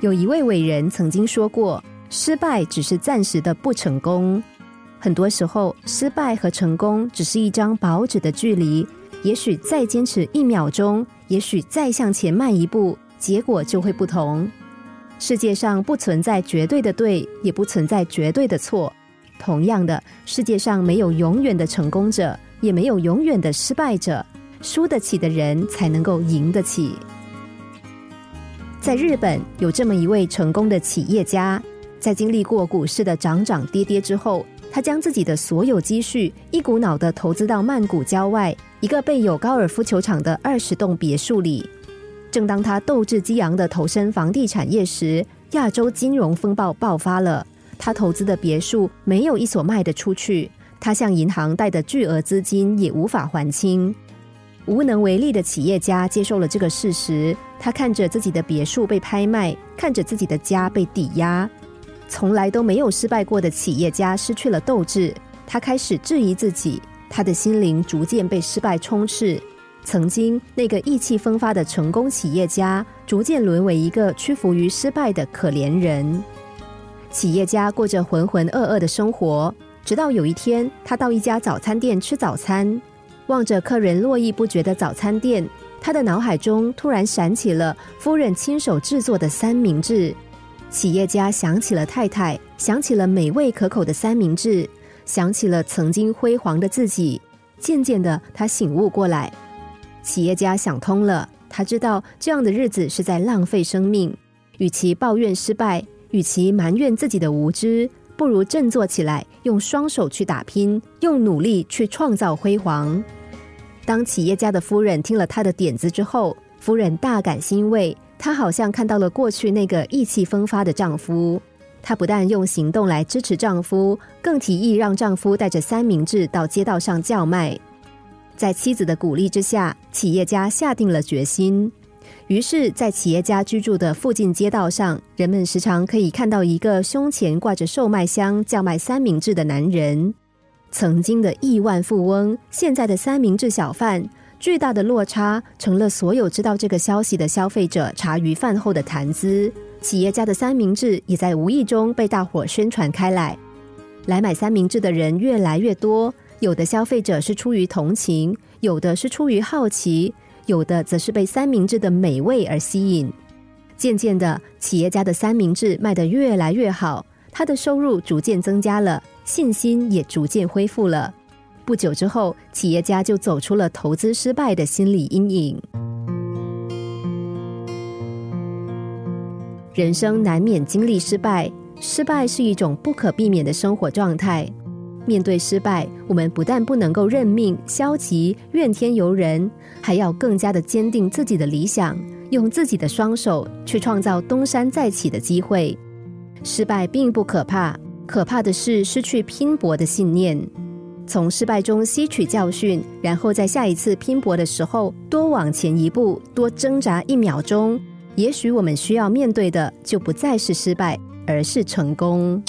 有一位伟人曾经说过：“失败只是暂时的不成功。”很多时候，失败和成功只是一张薄纸的距离。也许再坚持一秒钟，也许再向前迈一步，结果就会不同。世界上不存在绝对的对，也不存在绝对的错。同样的，世界上没有永远的成功者，也没有永远的失败者。输得起的人才能够赢得起。在日本，有这么一位成功的企业家，在经历过股市的涨涨跌跌之后，他将自己的所有积蓄一股脑的投资到曼谷郊外一个备有高尔夫球场的二十栋别墅里。正当他斗志激昂的投身房地产业时，亚洲金融风暴爆发了。他投资的别墅没有一所卖得出去，他向银行贷的巨额资金也无法还清。无能为力的企业家接受了这个事实，他看着自己的别墅被拍卖，看着自己的家被抵押。从来都没有失败过的企业家失去了斗志，他开始质疑自己，他的心灵逐渐被失败充斥。曾经那个意气风发的成功企业家，逐渐沦为一个屈服于失败的可怜人。企业家过着浑浑噩噩的生活，直到有一天，他到一家早餐店吃早餐。望着客人络绎不绝的早餐店，他的脑海中突然闪起了夫人亲手制作的三明治。企业家想起了太太，想起了美味可口的三明治，想起了曾经辉煌的自己。渐渐的，他醒悟过来。企业家想通了，他知道这样的日子是在浪费生命。与其抱怨失败，与其埋怨自己的无知，不如振作起来，用双手去打拼，用努力去创造辉煌。当企业家的夫人听了他的点子之后，夫人大感欣慰。她好像看到了过去那个意气风发的丈夫。她不但用行动来支持丈夫，更提议让丈夫带着三明治到街道上叫卖。在妻子的鼓励之下，企业家下定了决心。于是，在企业家居住的附近街道上，人们时常可以看到一个胸前挂着售卖箱叫卖三明治的男人。曾经的亿万富翁，现在的三明治小贩，巨大的落差成了所有知道这个消息的消费者茶余饭后的谈资。企业家的三明治也在无意中被大伙宣传开来。来买三明治的人越来越多，有的消费者是出于同情，有的是出于好奇，有的则是被三明治的美味而吸引。渐渐的，企业家的三明治卖得越来越好，他的收入逐渐增加了。信心也逐渐恢复了。不久之后，企业家就走出了投资失败的心理阴影。人生难免经历失败，失败是一种不可避免的生活状态。面对失败，我们不但不能够认命、消极、怨天尤人，还要更加的坚定自己的理想，用自己的双手去创造东山再起的机会。失败并不可怕。可怕的是失去拼搏的信念，从失败中吸取教训，然后在下一次拼搏的时候多往前一步，多挣扎一秒钟。也许我们需要面对的就不再是失败，而是成功。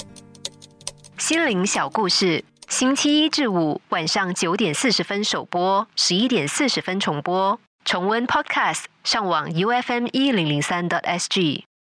心灵小故事，星期一至五晚上九点四十分首播，十一点四十分重播。重温 Podcast，上网 U F M 一零零三 t S G。